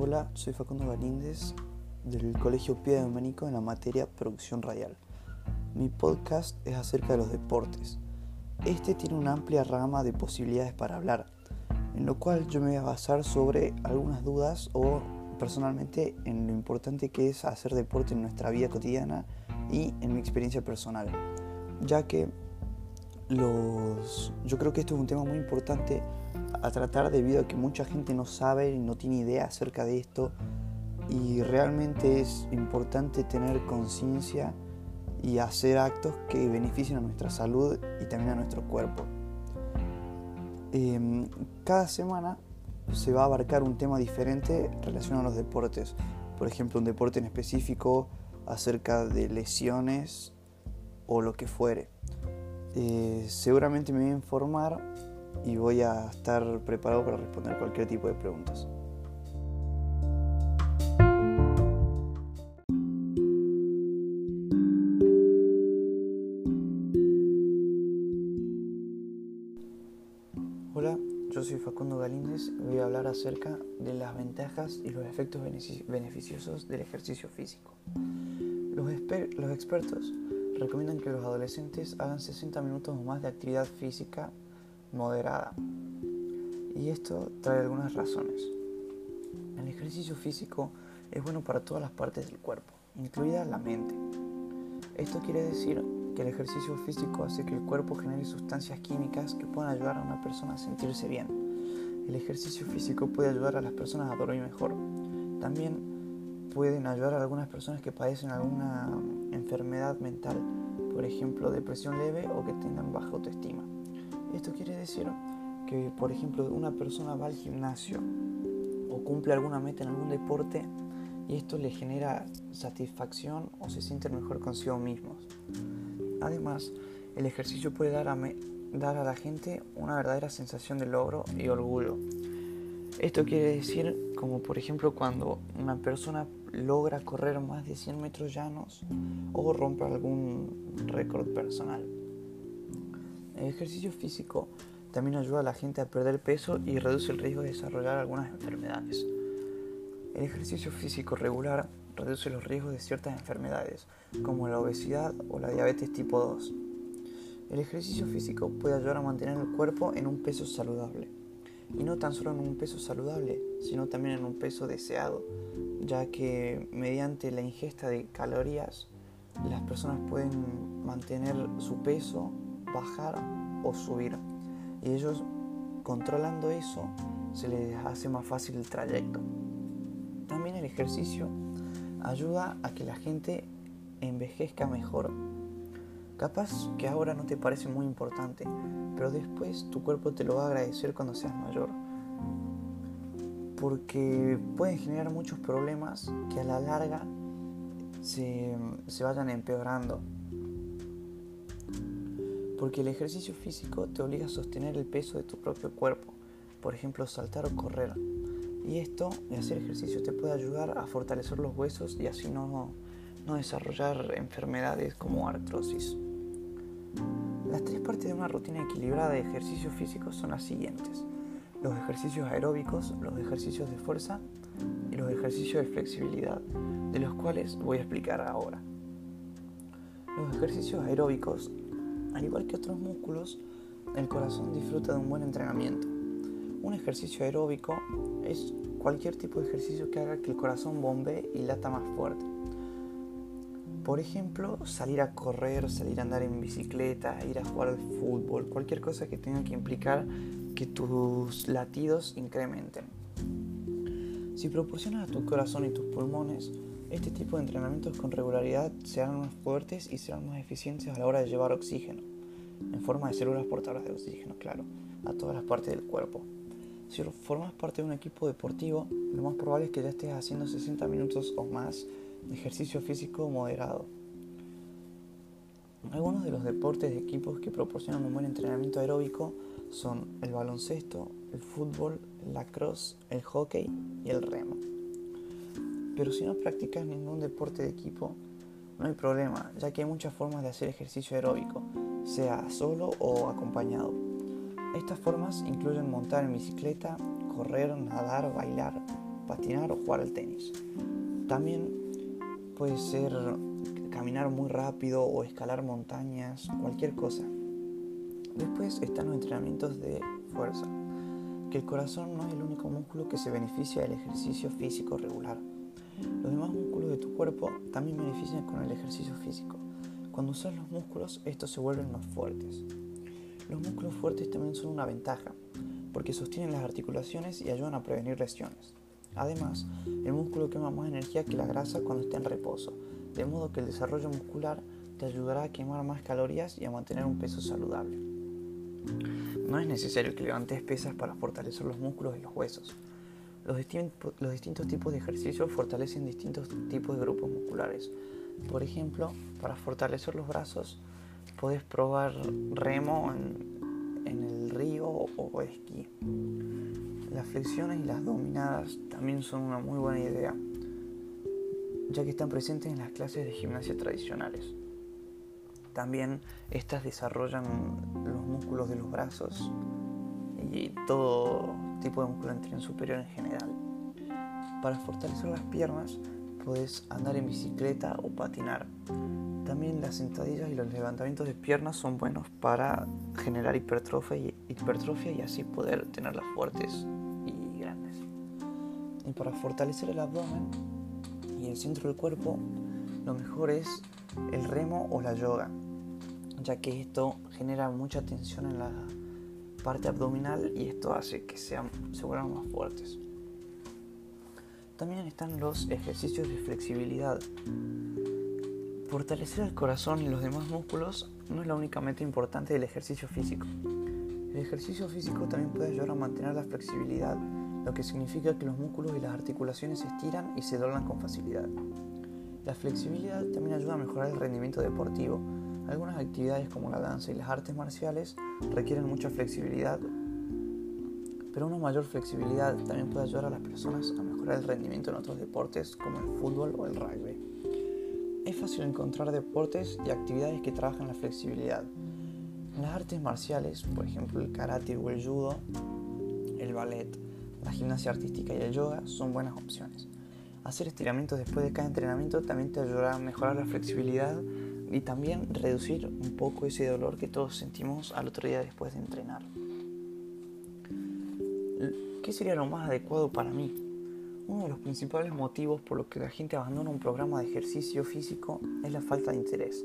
Hola, soy Facundo Galíndez del Colegio Pía de Domenico en la materia Producción Radial. Mi podcast es acerca de los deportes. Este tiene una amplia rama de posibilidades para hablar, en lo cual yo me voy a basar sobre algunas dudas o personalmente en lo importante que es hacer deporte en nuestra vida cotidiana y en mi experiencia personal, ya que los, yo creo que esto es un tema muy importante a tratar debido a que mucha gente no sabe y no tiene idea acerca de esto y realmente es importante tener conciencia y hacer actos que beneficien a nuestra salud y también a nuestro cuerpo. Em, cada semana se va a abarcar un tema diferente relacionado a los deportes. Por ejemplo, un deporte en específico acerca de lesiones o lo que fuere. Eh, seguramente me voy a informar y voy a estar preparado para responder cualquier tipo de preguntas. Hola, yo soy Facundo Galíndez y voy a hablar acerca de las ventajas y los efectos beneficiosos del ejercicio físico. Los, los expertos recomiendan que los adolescentes hagan 60 minutos o más de actividad física moderada. Y esto trae algunas razones. El ejercicio físico es bueno para todas las partes del cuerpo, incluida la mente. Esto quiere decir que el ejercicio físico hace que el cuerpo genere sustancias químicas que puedan ayudar a una persona a sentirse bien. El ejercicio físico puede ayudar a las personas a dormir mejor. También pueden ayudar a algunas personas que padecen alguna enfermedad mental, por ejemplo depresión leve o que tengan baja autoestima. Esto quiere decir que, por ejemplo, una persona va al gimnasio o cumple alguna meta en algún deporte y esto le genera satisfacción o se siente mejor consigo mismos. Además, el ejercicio puede dar a, dar a la gente una verdadera sensación de logro y orgullo. Esto quiere decir como por ejemplo cuando una persona logra correr más de 100 metros llanos o rompe algún récord personal. El ejercicio físico también ayuda a la gente a perder peso y reduce el riesgo de desarrollar algunas enfermedades. El ejercicio físico regular reduce los riesgos de ciertas enfermedades, como la obesidad o la diabetes tipo 2. El ejercicio físico puede ayudar a mantener el cuerpo en un peso saludable. Y no tan solo en un peso saludable, sino también en un peso deseado, ya que mediante la ingesta de calorías las personas pueden mantener su peso bajar o subir. Y ellos controlando eso se les hace más fácil el trayecto. También el ejercicio ayuda a que la gente envejezca mejor. Capaz que ahora no te parece muy importante, pero después tu cuerpo te lo va a agradecer cuando seas mayor. Porque pueden generar muchos problemas que a la larga se, se vayan empeorando porque el ejercicio físico te obliga a sostener el peso de tu propio cuerpo, por ejemplo saltar o correr. Y esto de hacer ejercicio te puede ayudar a fortalecer los huesos y así no, no desarrollar enfermedades como artrosis. Las tres partes de una rutina equilibrada de ejercicio físico son las siguientes. Los ejercicios aeróbicos, los ejercicios de fuerza y los ejercicios de flexibilidad, de los cuales voy a explicar ahora. Los ejercicios aeróbicos al igual que otros músculos, el corazón disfruta de un buen entrenamiento. Un ejercicio aeróbico es cualquier tipo de ejercicio que haga que el corazón bombee y lata más fuerte. Por ejemplo, salir a correr, salir a andar en bicicleta, ir a jugar al fútbol, cualquier cosa que tenga que implicar que tus latidos incrementen. Si proporcionas a tu corazón y tus pulmones este tipo de entrenamientos con regularidad serán más fuertes y serán más eficientes a la hora de llevar oxígeno, en forma de células portadoras de oxígeno, claro, a todas las partes del cuerpo. Si formas parte de un equipo deportivo, lo más probable es que ya estés haciendo 60 minutos o más de ejercicio físico moderado. Algunos de los deportes de equipos que proporcionan un buen entrenamiento aeróbico son el baloncesto, el fútbol, el lacrosse, el hockey y el remo. Pero si no practicas ningún deporte de equipo, no hay problema, ya que hay muchas formas de hacer ejercicio aeróbico, sea solo o acompañado. Estas formas incluyen montar en bicicleta, correr, nadar, bailar, patinar o jugar al tenis. También puede ser caminar muy rápido o escalar montañas, cualquier cosa. Después están los entrenamientos de fuerza, que el corazón no es el único músculo que se beneficia del ejercicio físico regular. Los demás músculos de tu cuerpo también benefician con el ejercicio físico. Cuando usas los músculos, estos se vuelven más fuertes. Los músculos fuertes también son una ventaja, porque sostienen las articulaciones y ayudan a prevenir lesiones. Además, el músculo quema más energía que la grasa cuando está en reposo, de modo que el desarrollo muscular te ayudará a quemar más calorías y a mantener un peso saludable. No es necesario que levantes pesas para fortalecer los músculos y los huesos. Los, los distintos tipos de ejercicios fortalecen distintos tipos de grupos musculares. Por ejemplo, para fortalecer los brazos, puedes probar remo en, el río o esquí. Las flexiones y las dominadas también son una muy buena idea, ya que están presentes en las clases de gimnasia tradicionales. También estas desarrollan los músculos de los brazos y todo tipo de músculo superior en general. Para fortalecer las piernas puedes andar en bicicleta o patinar. También las sentadillas y los levantamientos de piernas son buenos para generar hipertrofia y, hipertrofia y así poder tenerlas fuertes y grandes. Y para fortalecer el abdomen y el centro del cuerpo, lo mejor es el remo o la yoga, ya que esto genera mucha tensión en la parte abdominal y esto hace que sean, se vuelvan más fuertes. También están los ejercicios de flexibilidad. Fortalecer el corazón y los demás músculos no es la única meta importante del ejercicio físico. El ejercicio físico también puede ayudar a mantener la flexibilidad, lo que significa que los músculos y las articulaciones se estiran y se doblan con facilidad. La flexibilidad también ayuda a mejorar el rendimiento deportivo. Algunas actividades como la danza y las artes marciales requieren mucha flexibilidad, pero una mayor flexibilidad también puede ayudar a las personas a el rendimiento en otros deportes como el fútbol o el rugby. Es fácil encontrar deportes y actividades que trabajan la flexibilidad. En las artes marciales, por ejemplo el karate o el judo, el ballet, la gimnasia artística y el yoga son buenas opciones. Hacer estiramientos después de cada entrenamiento también te ayudará a mejorar la flexibilidad y también reducir un poco ese dolor que todos sentimos al otro día después de entrenar. ¿Qué sería lo más adecuado para mí? Uno de los principales motivos por los que la gente abandona un programa de ejercicio físico es la falta de interés.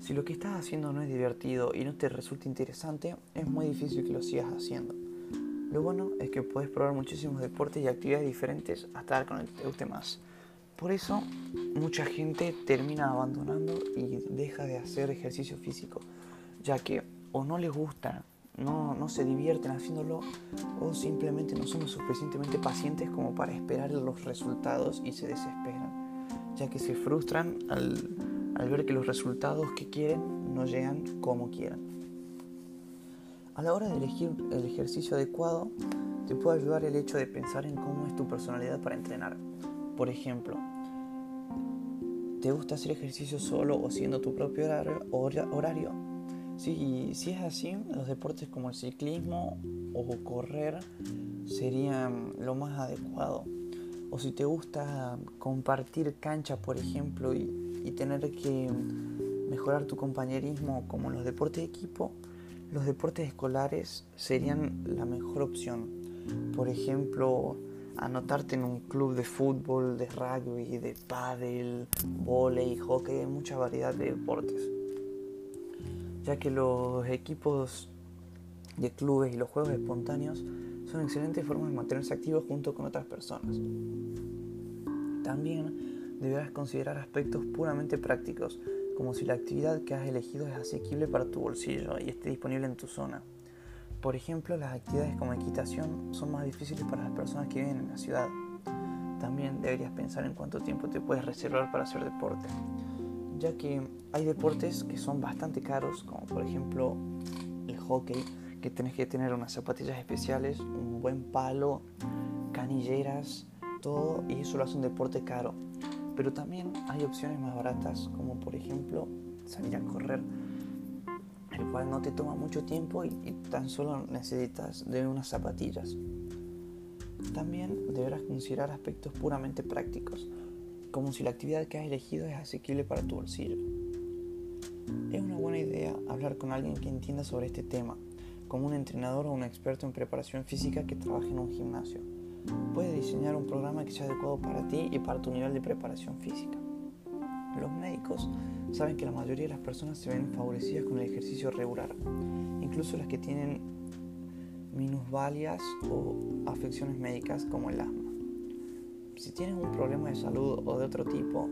Si lo que estás haciendo no es divertido y no te resulta interesante, es muy difícil que lo sigas haciendo. Lo bueno es que puedes probar muchísimos deportes y actividades diferentes hasta dar con el que te guste más. Por eso, mucha gente termina abandonando y deja de hacer ejercicio físico, ya que o no les gusta no, no se divierten haciéndolo o simplemente no son lo suficientemente pacientes como para esperar los resultados y se desesperan, ya que se frustran al, al ver que los resultados que quieren no llegan como quieran. A la hora de elegir el ejercicio adecuado, te puede ayudar el hecho de pensar en cómo es tu personalidad para entrenar. Por ejemplo, ¿te gusta hacer ejercicio solo o siendo tu propio horario? Si, es así, los deportes como el ciclismo o correr serían lo más adecuado. O si te gusta compartir cancha, por ejemplo, y, tener que mejorar tu compañerismo como en los deportes de equipo, los deportes escolares serían la mejor opción. Por ejemplo, anotarte en un club de fútbol, de rugby, de pádel, volei, hockey, mucha variedad de deportes ya que los equipos de clubes y los juegos espontáneos son excelentes formas de mantenerse activos junto con otras personas. También deberás considerar aspectos puramente prácticos, como si la actividad que has elegido es asequible para tu bolsillo y esté disponible en tu zona. Por ejemplo, las actividades como equitación son más difíciles para las personas que viven en la ciudad. También deberías pensar en cuánto tiempo te puedes reservar para hacer deporte ya que hay deportes que son bastante caros, como por ejemplo el hockey, que tenés que tener unas zapatillas especiales, un buen palo, canilleras, todo, y eso lo hace un deporte caro. Pero también hay opciones más baratas, como por ejemplo salir a correr, el cual no te toma mucho tiempo y, tan solo necesitas de unas zapatillas. También deberás considerar aspectos puramente prácticos, como si la actividad que has elegido es asequible para tu bolsillo. Es una buena idea hablar con alguien que entienda sobre este tema, como un entrenador o un experto en preparación física que trabaje en un gimnasio. Puedes diseñar un programa que sea adecuado para ti y para tu nivel de preparación física. Los médicos saben que la mayoría de las personas se ven favorecidas con el ejercicio regular, incluso las que tienen minusvalias o afecciones médicas como el asma. Si tienes un problema de salud o de otro tipo,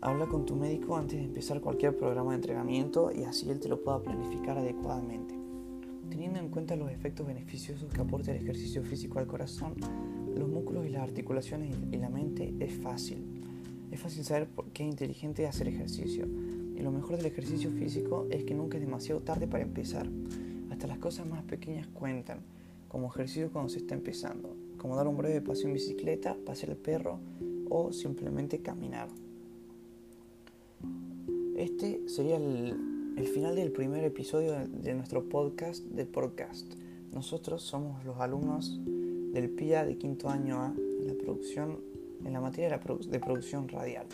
habla con tu médico antes de empezar cualquier programa de entrenamiento y así él te lo pueda planificar adecuadamente. Teniendo en cuenta los efectos beneficiosos que aporta el ejercicio físico al corazón, los músculos y las articulaciones y la mente, es fácil. Es fácil saber por qué es inteligente hacer ejercicio. Y lo mejor del ejercicio físico es que nunca es demasiado tarde para empezar. Hasta las cosas más pequeñas cuentan, como ejercicio cuando se está empezando, como dar un breve paseo en bicicleta, pasear el perro o simplemente caminar. Este sería el, el final del primer episodio de nuestro podcast de podcast. Nosotros somos los alumnos del PIA de quinto año A en la producción, en la materia de, de producción radial.